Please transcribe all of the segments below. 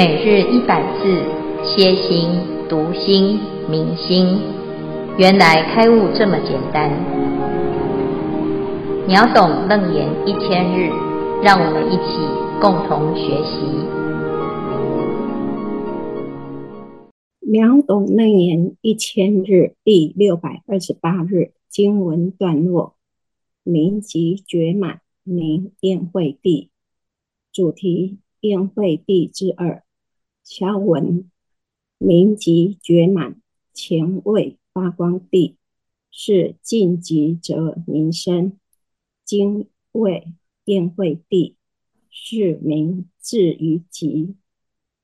每日一百字，歇心、读心、明心，原来开悟这么简单。秒懂楞严一千日，让我们一起共同学习。秒懂楞严一千日第六百二十八日经文段落：明极觉满，名宴会地。主题。宴会地之二，敲文，明极觉满，前为发光地，是尽极则名生；今为宴会地，是名至于极，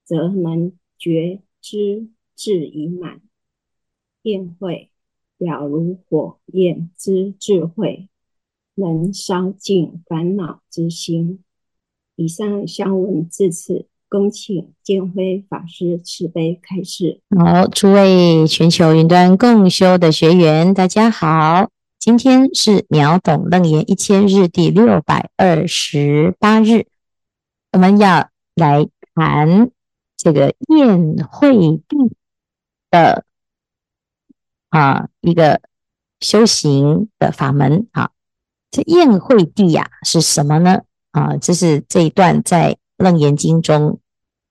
则能觉知至已满。宴会表如火焰之智慧，能烧尽烦恼之心。以上消文至此，恭请见辉法师慈悲开示。好，诸位全球云端共修的学员，大家好，今天是秒懂楞严一千日第六百二十八日，我们要来谈这个宴会地的啊一个修行的法门啊，这宴会地呀、啊、是什么呢？啊，这是这一段在《楞严经》中，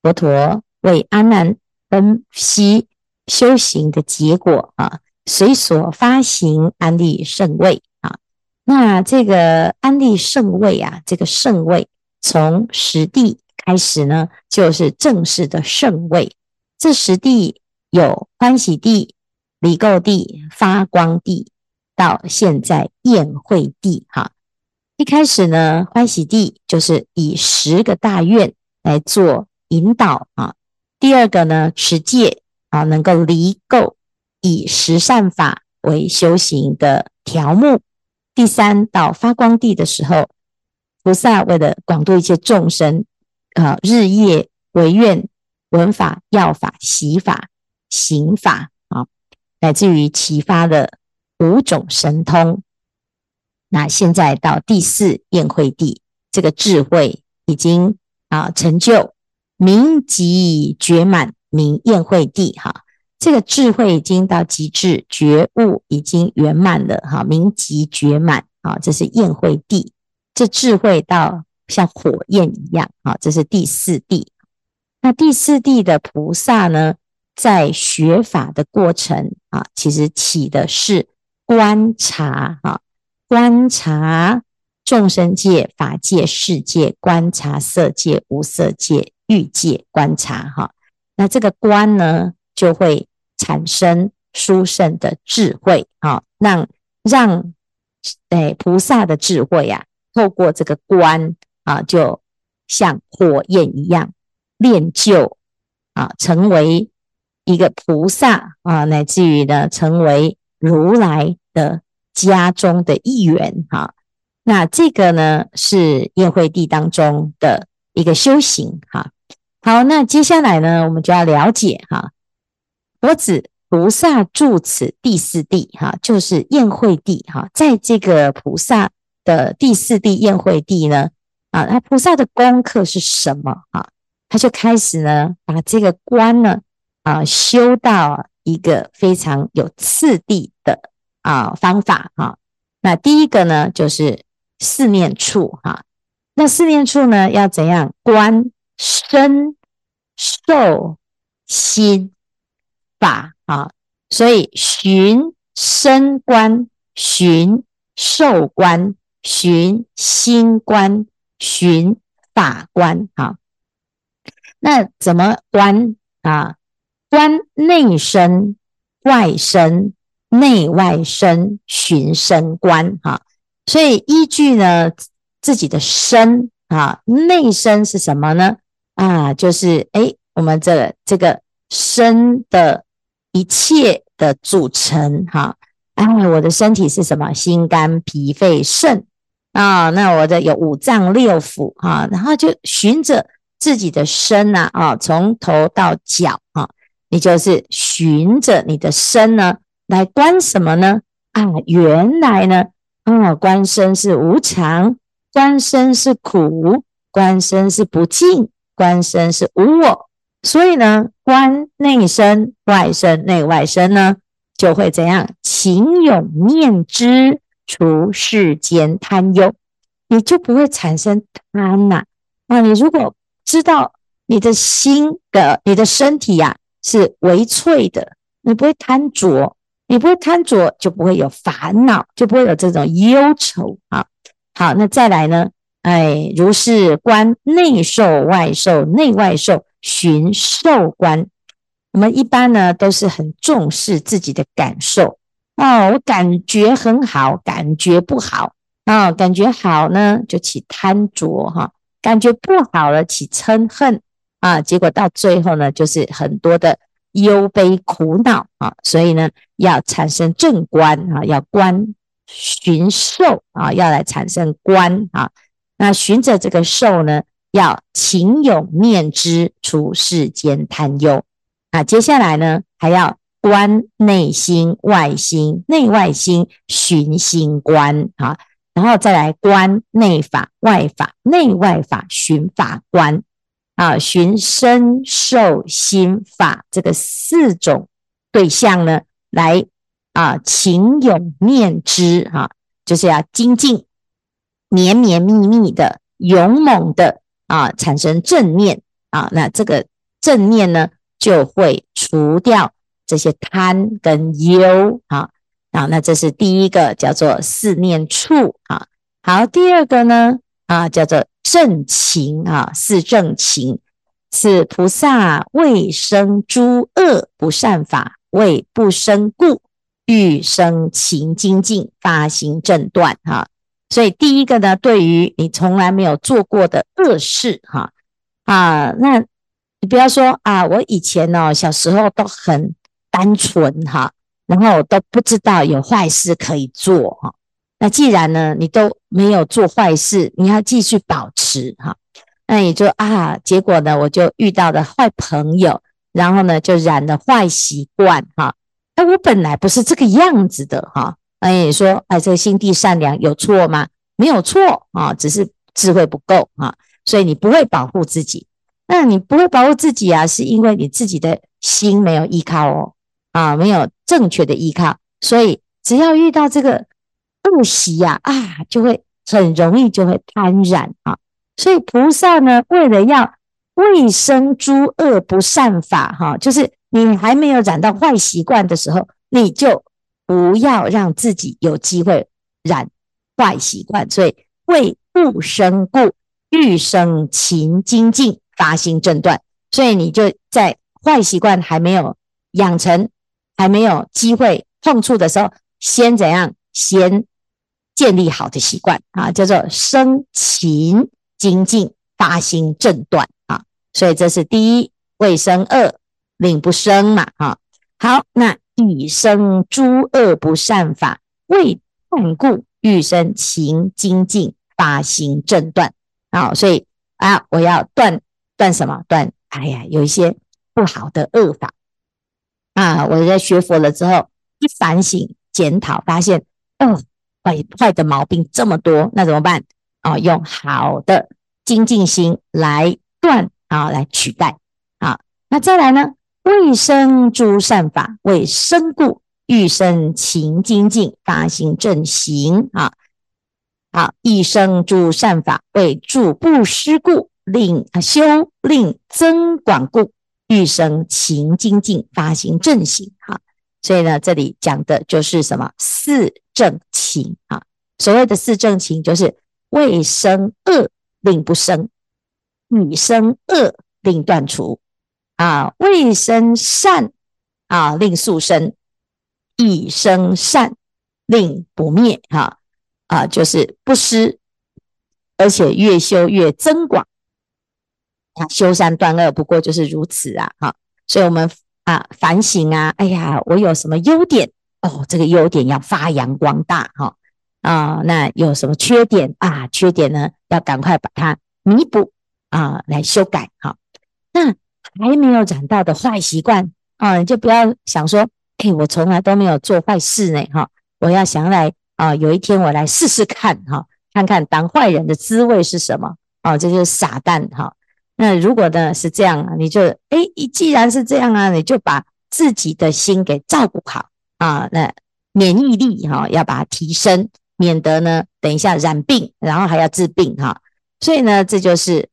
佛陀为阿难分析修行的结果啊，随所发行安立圣位啊。那这个安立圣位啊，这个圣位从十地开始呢，就是正式的圣位。这十地有欢喜地、离垢地、发光地，到现在宴会地哈。一开始呢，欢喜地就是以十个大愿来做引导啊。第二个呢，持戒啊，能够离垢，以十善法为修行的条目。第三到发光地的时候，菩萨为了广度一切众生啊，日夜为愿闻法、要法、习法、行法啊，乃至于启发了五种神通。那现在到第四宴会地，这个智慧已经啊成就，明极觉满，名宴会地哈。这个智慧已经到极致，觉悟已经圆满了哈，明极觉满啊，这是宴会地。这智慧到像火焰一样啊，这是第四地。那第四地的菩萨呢，在学法的过程啊，其实起的是观察啊。观察众生界、法界、世界，观察色界、无色界、欲界，观察哈。那这个观呢，就会产生殊胜的智慧啊，让让诶菩萨的智慧呀、啊，透过这个观啊，就像火焰一样炼就啊，成为一个菩萨啊，乃至于呢，成为如来的。家中的一员哈，那这个呢是宴会地当中的一个修行哈。好，那接下来呢，我们就要了解哈，佛子菩萨住此第四地哈，就是宴会地哈。在这个菩萨的第四地宴会地呢，啊，那菩萨的功课是什么啊？他就开始呢，把这个观呢啊修到一个非常有次第的。啊，方法哈，那第一个呢，就是四念处哈。那四念处呢，要怎样观身、受、心、法啊？所以寻身观、寻受观、寻心观、寻法观哈。那怎么观啊？观内身、外身。内外身循身观哈，所以依据呢自己的身啊，内身是什么呢？啊，就是诶，我们这、这个身的一切的组成哈。哎，我的身体是什么？心肝脾肺肾啊，那我的有五脏六腑哈，然后就循着自己的身呐啊，从头到脚啊，你就是循着你的身呢。来观什么呢？啊，原来呢，啊，观身是无常，观身是苦，观身是不净，观身是无我，所以呢，观内身外身内外身呢，就会怎样？勤勇念之，除世间贪忧，你就不会产生贪呐。啊，你如果知道你的心的、你的身体呀、啊、是微脆的，你不会贪着，你不会贪着，就不会有烦恼，就不会有这种忧愁啊。好，那再来呢？哎，如是观内受外受内外受，寻受观。我们一般呢都是很重视自己的感受。哦，我感觉很好，感觉不好。啊、哦，感觉好呢就起贪着哈。感觉不好了，起嗔恨。啊，结果到最后呢，就是很多的忧悲苦恼。啊，所以呢，要产生正观啊，要观寻受啊，要来产生观啊，那循着这个受呢，要勤勇念之，除世间贪忧啊。接下来呢，还要观内心外心，内外心循心观啊。然后再来观内法外法，内外法循法观啊，循身受心法这个四种对象呢，来啊勤勇念之哈、啊，就是要精进绵绵密密的勇猛的啊，产生正念啊，那这个正念呢，就会除掉这些贪跟忧啊。啊，那这是第一个叫做四念处啊。好，第二个呢啊，叫做正情啊，四正情。此菩萨未生诸恶不善法，为不生故，欲生勤精进，发心正断哈。所以第一个呢，对于你从来没有做过的恶事哈。啊，那你不要说啊，我以前呢小时候都很单纯哈。然后都不知道有坏事可以做哈，那既然呢，你都没有做坏事，你要继续保持哈，那也就啊，结果呢，我就遇到了坏朋友，然后呢，就染了坏习惯哈，哎，我本来不是这个样子的哈，那也说，哎，这个心地善良有错吗？没有错啊，只是智慧不够啊，所以你不会保护自己，那你不会保护自己啊，是因为你自己的心没有依靠哦。啊，没有正确的依靠，所以只要遇到这个恶习呀，啊，就会很容易就会贪染啊。所以菩萨呢，为了要未生诸恶不善法，哈，就是你还没有染到坏习惯的时候，你就不要让自己有机会染坏习惯。所以为不生故，欲生勤精进，发心正断。所以你就在坏习惯还没有养成。还没有机会碰触的时候，先怎样？先建立好的习惯啊，叫做生勤精进，发心正断啊。所以这是第一，未生恶，令不生嘛啊。好，那欲生诸恶不善法，为断故，欲生勤精进，发心正断啊。所以啊，我要断断什么？断哎呀，有一些不好的恶法。啊！我在学佛了之后，一反省检讨，发现，哦，坏坏的毛病这么多，那怎么办？啊，用好的精进心来断啊，来取代啊。那再来呢？未生诸善法，为生故，欲生勤精进，发心正行啊。好，亦生诸善法，为助不施故，令修令增广故。欲生勤精进，发心正行哈，所以呢，这里讲的就是什么四正勤啊。所谓的四正勤，就是未生恶令不生，已生恶令断除啊；未生善啊令速生，已生善令不灭哈啊，就是不失，而且越修越增广。啊，修善断恶，不过就是如此啊！哈，所以我们啊反省啊，哎呀，我有什么优点哦？这个优点要发扬光大哈啊！那有什么缺点啊？缺点呢，要赶快把它弥补啊，来修改哈。那还没有染到的坏习惯啊，你就不要想说，哎，我从来都没有做坏事呢哈！我要想来啊，有一天我来试试看哈，看看当坏人的滋味是什么啊？这就是傻蛋哈！那如果呢是这样，你就哎，既然是这样啊，你就把自己的心给照顾好啊，那免疫力哈要把它提升，免得呢等一下染病，然后还要治病哈。所以呢，这就是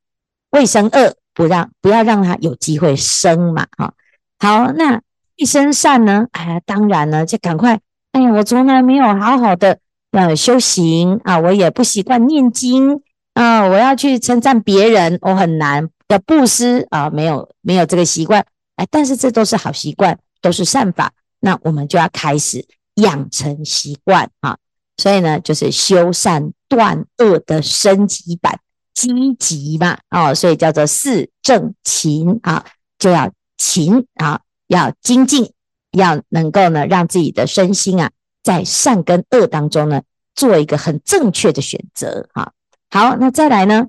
卫生恶，不让不要让他有机会生嘛哈。好，那一生善呢？哎呀，当然呢，就赶快。哎呀，我从来没有好好的呃修行啊，我也不习惯念经啊，我要去称赞别人，我很难要布施啊，没有没有这个习惯，哎，但是这都是好习惯，都是善法，那我们就要开始养成习惯啊，所以呢，就是修善断恶的升级版，积极嘛，哦，所以叫做四正勤啊，就要勤啊，要精进。要能够呢，让自己的身心啊，在善跟恶当中呢，做一个很正确的选择哈。好，那再来呢，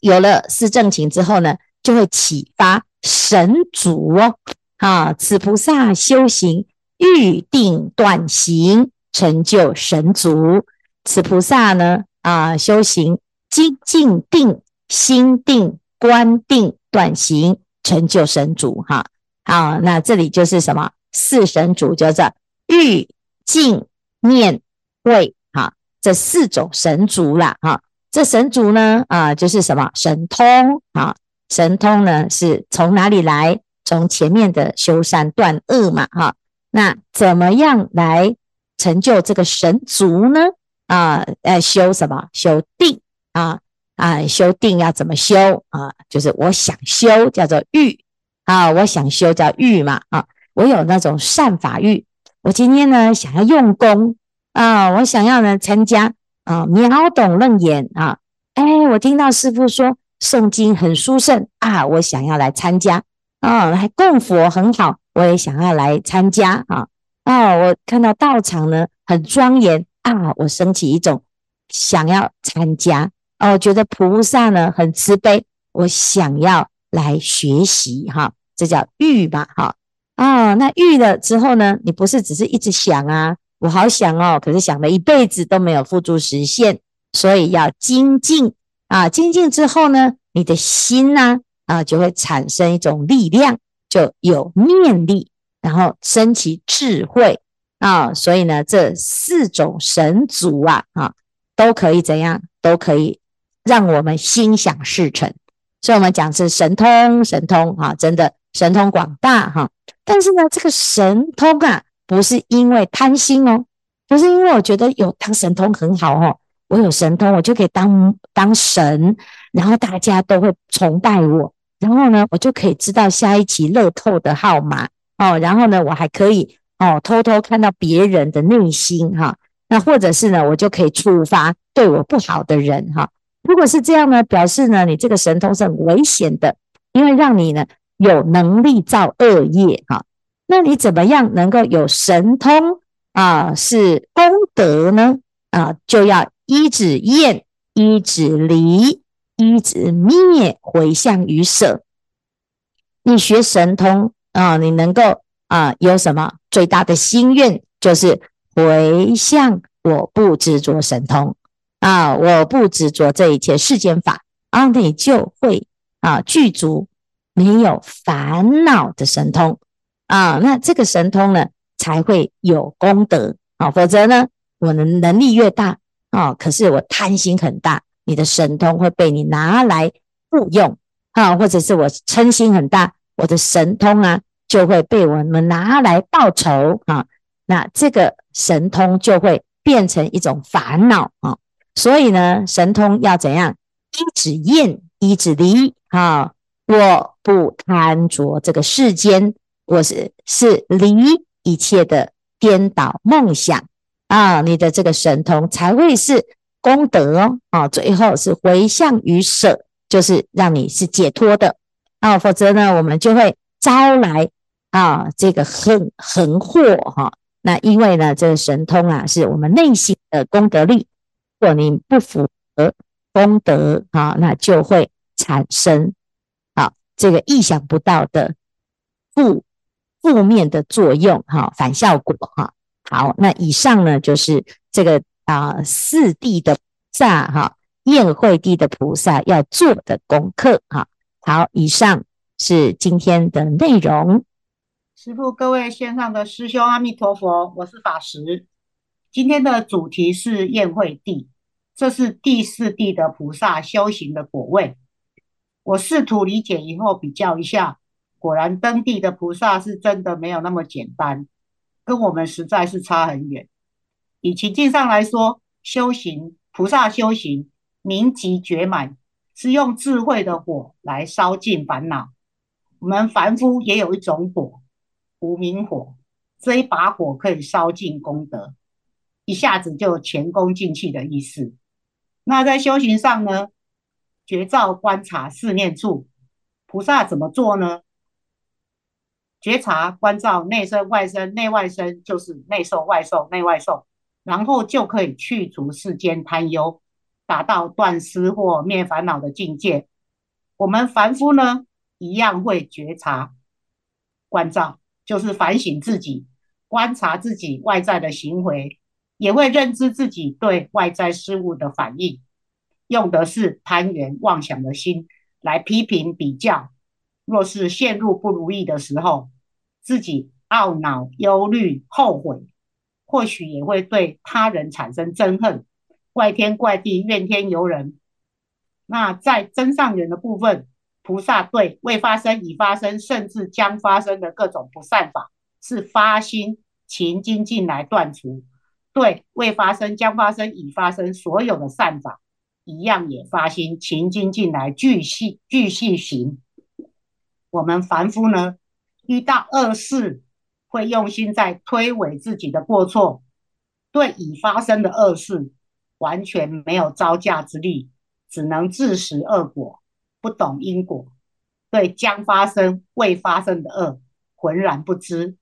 有了四正勤之后呢，就会启发神足哦。啊，此菩萨修行欲定断行，成就神足。此菩萨呢，啊，修行精进定、心定、观定、断行，成就神足哈。好，那这里就是什么？四神足叫做欲、静、念、慧，哈，这四种神足啦，哈。这神足呢，啊，就是什么？神通啊，神通呢是从哪里来？从前面的修善断恶嘛，哈。那怎么样来成就这个神足呢？啊，呃，修什么？修定啊，啊，修定要怎么修啊？就是我想修，叫做欲。啊，我想修叫欲嘛，啊，我有那种善法欲，我今天呢想要用功啊，我想要呢参加啊秒懂楞严啊，哎，我听到师父说诵经很殊胜啊，我想要来参加啊，还供佛很好，我也想要来参加啊，啊，我看到道场呢很庄严啊，我升起一种想要参加，哦，觉得菩萨呢很慈悲，我想要。来学习哈，这叫欲吧哈。啊，那欲了之后呢，你不是只是一直想啊，我好想哦，可是想了一辈子都没有付诸实现，所以要精进。啊，精进之后呢，你的心呢啊就会产生一种力量，就有念力，然后升起智慧。啊，所以呢，这四种神足啊啊都可以怎样，都可以让我们心想事成。所以我们讲是神通，神通哈，真的神通广大哈。但是呢，这个神通啊，不是因为贪心哦，不是因为我觉得有当神通很好哦，我有神通，我就可以当当神，然后大家都会崇拜我，然后呢，我就可以知道下一期乐透的号码哦，然后呢，我还可以哦偷偷看到别人的内心哈，那或者是呢，我就可以处罚对我不好的人哈。如果是这样呢，表示呢，你这个神通是很危险的，因为让你呢有能力造恶业哈。那你怎么样能够有神通啊？是功德呢啊？就要依止厌，依止离，依止灭，回向于舍。你学神通啊，你能够啊有什么最大的心愿？就是回向我不执着神通。啊！我不执着这一切世间法，啊你就会啊具足没有烦恼的神通啊。那这个神通呢，才会有功德啊。否则呢，我的能力越大啊，可是我贪心很大，你的神通会被你拿来误用啊，或者是我嗔心很大，我的神通啊就会被我们拿来报仇啊。那这个神通就会变成一种烦恼啊。所以呢，神通要怎样？一止厌，一止离啊！我不贪着这个世间，我是是离一切的颠倒梦想啊！你的这个神通才会是功德哦啊！最后是回向于舍，就是让你是解脱的啊！否则呢，我们就会招来啊这个横横祸哈！那因为呢，这个神通啊，是我们内心的功德力。如果你不符合功德啊，那就会产生啊这个意想不到的负负面的作用哈，反效果哈。好，那以上呢就是这个啊四谛的菩萨哈，宴会地的菩萨要做的功课哈。好，以上是今天的内容。师父，各位线上的师兄，阿弥陀佛，我是法师。今天的主题是宴会地，这是第四地的菩萨修行的果位。我试图理解以后比较一下，果然登地的菩萨是真的没有那么简单，跟我们实在是差很远。以情境上来说，修行菩萨修行明极觉满，是用智慧的火来烧尽烦恼。我们凡夫也有一种火。无明火，这一把火可以烧尽功德，一下子就前功尽弃的意思。那在修行上呢？觉照观察四念处，菩萨怎么做呢？觉察观照内身外身，内外身就是内受外受内外受，然后就可以去除世间贪忧，达到断失或灭烦恼的境界。我们凡夫呢，一样会觉察观照。就是反省自己，观察自己外在的行为，也会认知自己对外在事物的反应，用的是攀缘妄想的心来批评比较。若是陷入不如意的时候，自己懊恼、忧虑、后悔，或许也会对他人产生憎恨，怪天怪地、怨天尤人。那在真上缘的部分。菩萨对未发生、已发生，甚至将发生的各种不善法，是发心勤精进来断除；对未发生、将发生、已发生所有的善法，一样也发心勤精进来继续继续行。我们凡夫呢，遇到恶事，会用心在推诿自己的过错；对已发生的恶事，完全没有招架之力，只能自食恶果。不懂因果，对将发生未发生的恶浑然不知，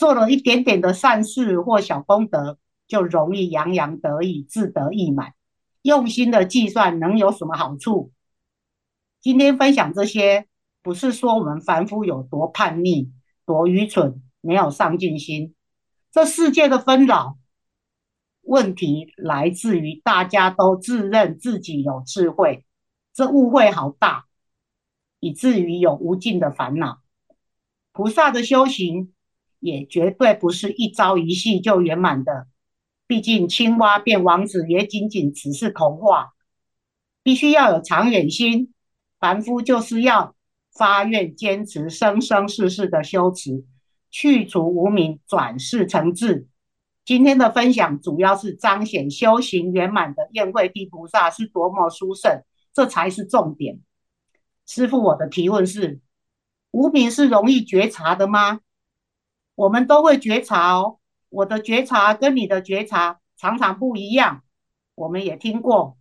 做了一点点的善事或小功德，就容易洋洋得意、自得意满，用心的计算能有什么好处？今天分享这些，不是说我们凡夫有多叛逆、多愚蠢、没有上进心。这世界的纷扰问题，来自于大家都自认自己有智慧。这误会好大，以至于有无尽的烦恼。菩萨的修行也绝对不是一朝一夕就圆满的，毕竟青蛙变王子也仅仅只是童话。必须要有长远心，凡夫就是要发愿坚持生生世世的修持，去除无明，转世成智。今天的分享主要是彰显修行圆满的宴会地菩萨是多么殊胜。这才是重点。师父，我的提问是：无明是容易觉察的吗？我们都会觉察哦。我的觉察跟你的觉察常常不一样。我们也听过，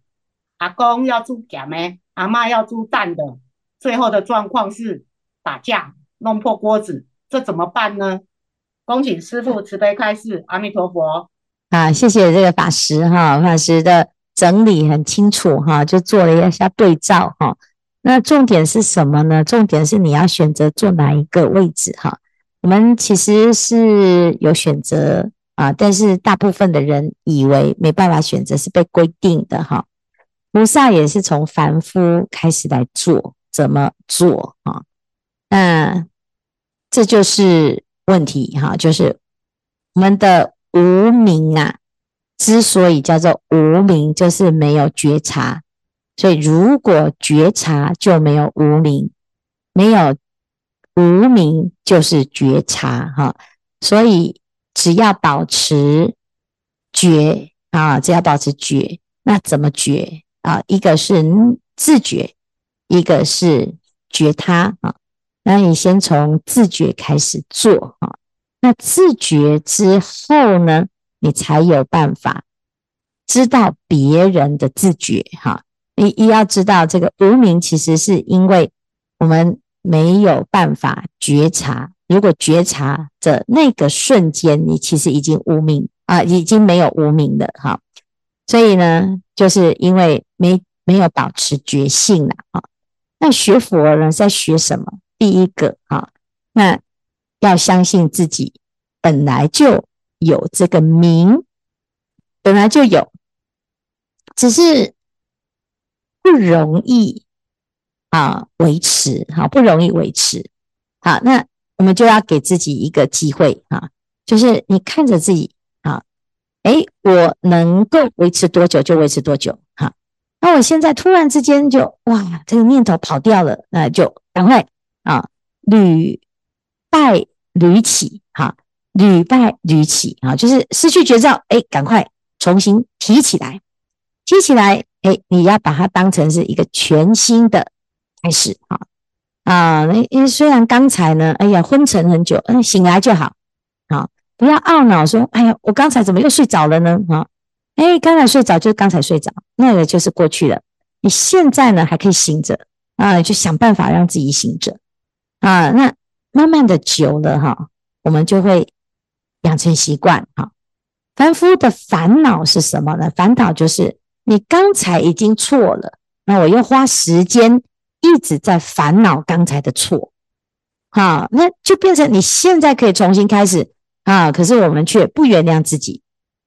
阿公要煮咸的，阿嬷要煮淡的，最后的状况是打架，弄破锅子，这怎么办呢？恭请师父慈悲开示。阿弥陀佛。啊，谢谢这个法师哈，法师的。整理很清楚哈，就做了一下对照哈。那重点是什么呢？重点是你要选择坐哪一个位置哈。我们其实是有选择啊，但是大部分的人以为没办法选择，是被规定的哈。菩萨也是从凡夫开始来做，怎么做啊？那这就是问题哈，就是我们的无明啊。之所以叫做无明，就是没有觉察。所以如果觉察，就没有无明；没有无名，就是觉察。哈，所以只要保持觉啊，只要保持觉，那怎么觉啊？一个是自觉，一个是觉他啊。那你先从自觉开始做啊。那自觉之后呢？你才有办法知道别人的自觉哈，你一要知道这个无名，其实是因为我们没有办法觉察。如果觉察的那个瞬间，你其实已经无名啊，已经没有无名了哈。所以呢，就是因为没没有保持觉性了啊。那学佛呢，在学什么？第一个啊，那要相信自己本来就。有这个名，本来就有，只是不容易啊维持，好不容易维持，好，那我们就要给自己一个机会啊，就是你看着自己啊，诶，我能够维持多久就维持多久，哈，那我现在突然之间就哇，这个念头跑掉了，那就赶快啊，屡败屡起，哈，屡败屡起啊，就是失去觉照，诶，赶快重新提起来，提起来。哎，你要把它当成是一个全新的开始啊啊！那因为虽然刚才呢，哎呀昏沉很久，嗯，醒来就好啊，不要懊恼说，哎呀，我刚才怎么又睡着了呢？啊，哎，刚才睡着就刚才睡着，那个就是过去了。你现在呢还可以醒着啊，就想办法让自己醒着啊。那慢慢的久了哈，我们就会养成习惯哈。凡夫的烦恼是什么呢？烦恼就是。你刚才已经错了，那我又花时间一直在烦恼刚才的错，哈，那就变成你现在可以重新开始啊，可是我们却不原谅自己，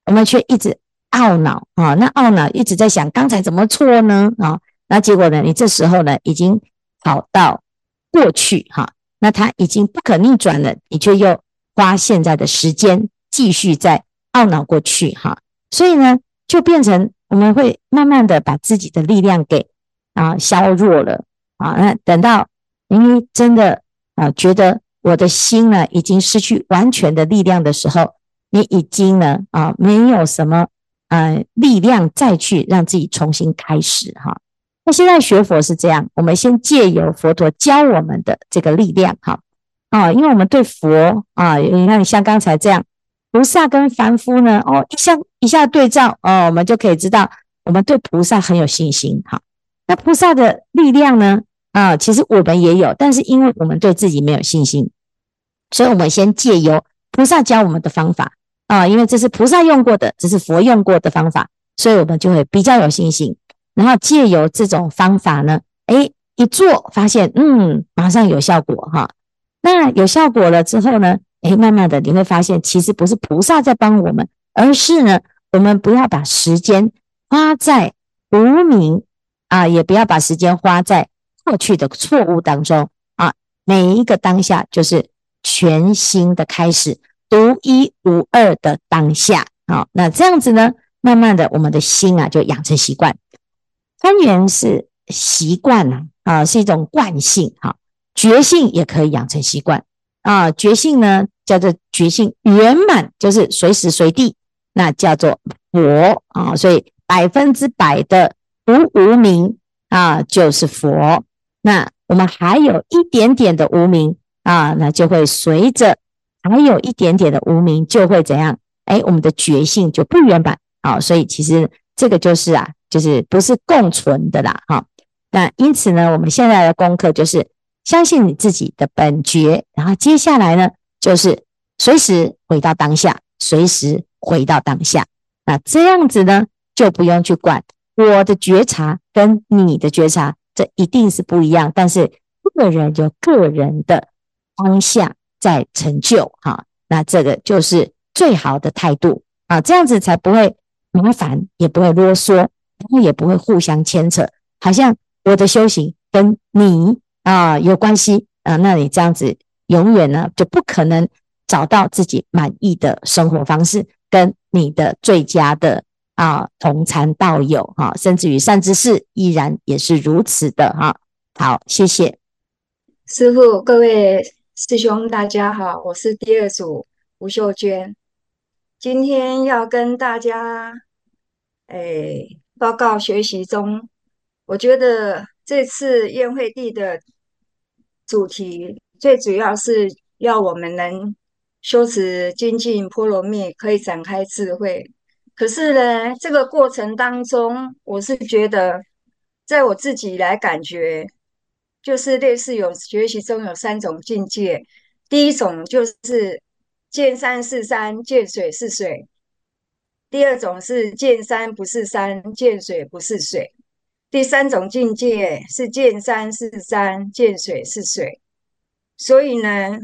我们却一直懊恼啊，那懊恼一直在想刚才怎么错呢？啊，那结果呢？你这时候呢已经跑到过去哈，那它已经不可逆转了，你却又花现在的时间继续在懊恼过去哈，所以呢就变成。我们会慢慢的把自己的力量给啊削弱了啊，那等到你真的啊觉得我的心呢已经失去完全的力量的时候，你已经呢啊没有什么呃力量再去让自己重新开始哈。那现在学佛是这样，我们先借由佛陀教我们的这个力量哈啊，因为我们对佛啊，你看你像刚才这样。菩萨跟凡夫呢？哦，一下一下对照哦，我们就可以知道，我们对菩萨很有信心。哈，那菩萨的力量呢？啊，其实我们也有，但是因为我们对自己没有信心，所以我们先借由菩萨教我们的方法啊，因为这是菩萨用过的，这是佛用过的方法，所以我们就会比较有信心。然后借由这种方法呢，诶，一做发现，嗯，马上有效果哈。那有效果了之后呢？哎，慢慢的你会发现，其实不是菩萨在帮我们，而是呢，我们不要把时间花在无名啊，也不要把时间花在过去的错误当中啊。每一个当下就是全新的开始，独一无二的当下啊。那这样子呢，慢慢的我们的心啊就养成习惯。攀缘是习惯呐啊，是一种惯性哈，觉性也可以养成习惯啊，觉性呢。叫做觉性圆满，就是随时随地，那叫做佛啊。所以百分之百的无无明啊，就是佛。那我们还有一点点的无明啊，那就会随着还有一点点的无明，就会怎样？哎，我们的觉性就不圆满啊。所以其实这个就是啊，就是不是共存的啦。哈，那因此呢，我们现在的功课就是相信你自己的本觉，然后接下来呢？就是随时回到当下，随时回到当下。那这样子呢，就不用去管我的觉察跟你的觉察，这一定是不一样。但是个人有个人的当下在成就，哈，那这个就是最好的态度啊，这样子才不会麻烦，也不会啰嗦，然后也不会互相牵扯，好像我的修行跟你啊有关系啊，那你这样子。永远呢就不可能找到自己满意的生活方式，跟你的最佳的啊同参道友哈，甚至于善知识依然也是如此的哈。好，谢谢师傅，各位师兄大家好，我是第二组吴秀娟，今天要跟大家诶报告学习中，我觉得这次宴会地的主题。最主要是要我们能修持精进波罗蜜，可以展开智慧。可是呢，这个过程当中，我是觉得，在我自己来感觉，就是类似有学习中有三种境界。第一种就是见山是山，见水是水；第二种是见山不是山，见水不是水；第三种境界是见山是山，见水是水。所以呢，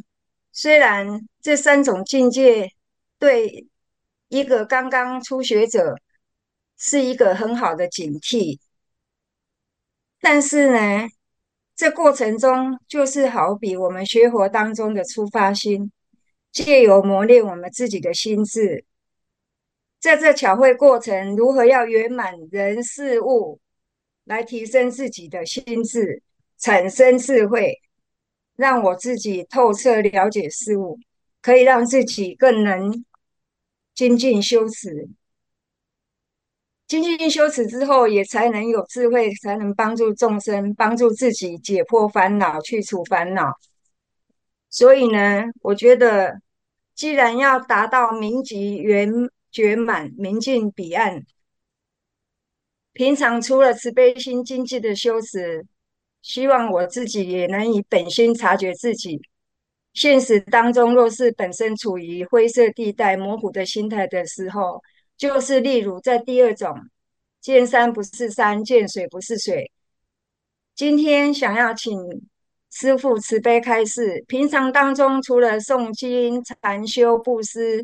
虽然这三种境界对一个刚刚初学者是一个很好的警惕，但是呢，这过程中就是好比我们学佛当中的出发心，借由磨练我们自己的心智，在这巧慧过程，如何要圆满人事物，来提升自己的心智，产生智慧，让我自己透彻了解事物，可以让自己更能精进修持。精进修持之后，也才能有智慧，才能帮助众生，帮助自己解脱烦恼，去除烦恼。所以呢，我觉得，既然要达到明极圆觉满、明镜彼岸，平常除了慈悲心精进的修持，希望我自己也能以本心察觉自己。现实当中，若是本身处于灰色地带、模糊的心态的时候，就是例如在第二种，见山不是山，见水不是水。今天想要请师父慈悲开示，平常当中除了诵经、禅修、布施、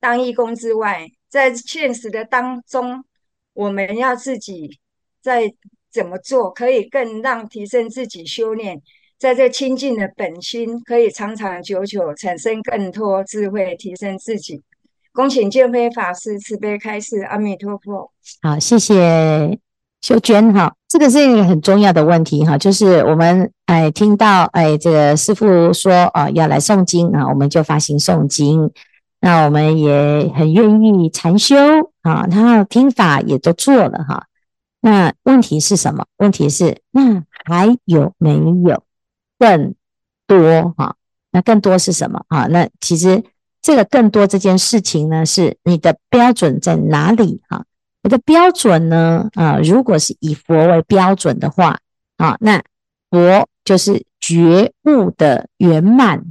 当义工之外，在现实的当中，我们要自己在怎么做，可以更让提升自己修炼，在这清净的本心，可以长长久久产生更多智慧，提升自己。恭请见辉法师慈悲开示，阿弥陀佛。好，谢谢秀娟哈，这个是一个很重要的问题哈，就是我们哎听到哎这个师父说啊要来诵经啊，我们就发心诵经，那我们也很愿意禅修啊，他听法也都做了哈。那问题是什么？问题是那还有没有更多哈？那更多是什么啊？那其实。这个更多这件事情呢，是你的标准在哪里啊？你的标准呢？啊，如果是以佛为标准的话，啊，那佛就是觉悟的圆满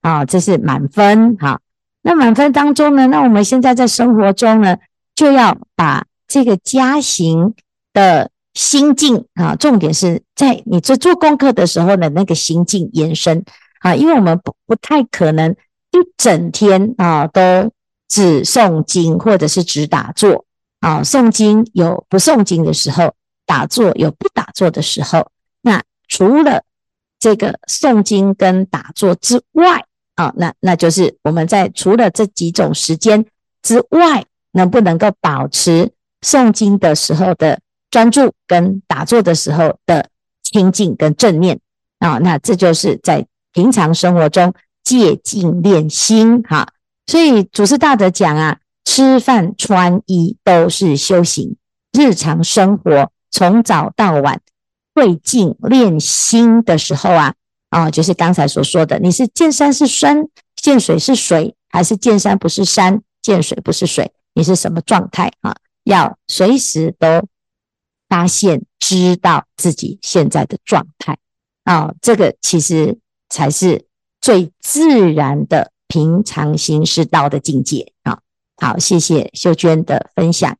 啊，这是满分哈。那满分当中呢，那我们现在在生活中呢，就要把这个加行的心境啊，重点是在你在做功课的时候的那个心境延伸啊，因为我们不不太可能。一整天啊，都只诵经或者是只打坐啊。诵经有不诵经的时候，打坐有不打坐的时候。那除了这个诵经跟打坐之外啊，那那就是我们在除了这几种时间之外，能不能够保持诵经的时候的专注，跟打坐的时候的清净跟正念啊？那这就是在平常生活中。戒静练心，哈，所以祖师大德讲啊，吃饭穿衣都是修行，日常生活从早到晚会静练心的时候啊，啊，就是刚才所说的，你是见山是山，见水是水，还是见山不是山，见水不是水，你是什么状态啊？要随时都发现，知道自己现在的状态啊，这个其实才是。最自然的平常心是道的境界啊！好，谢谢秀娟的分享。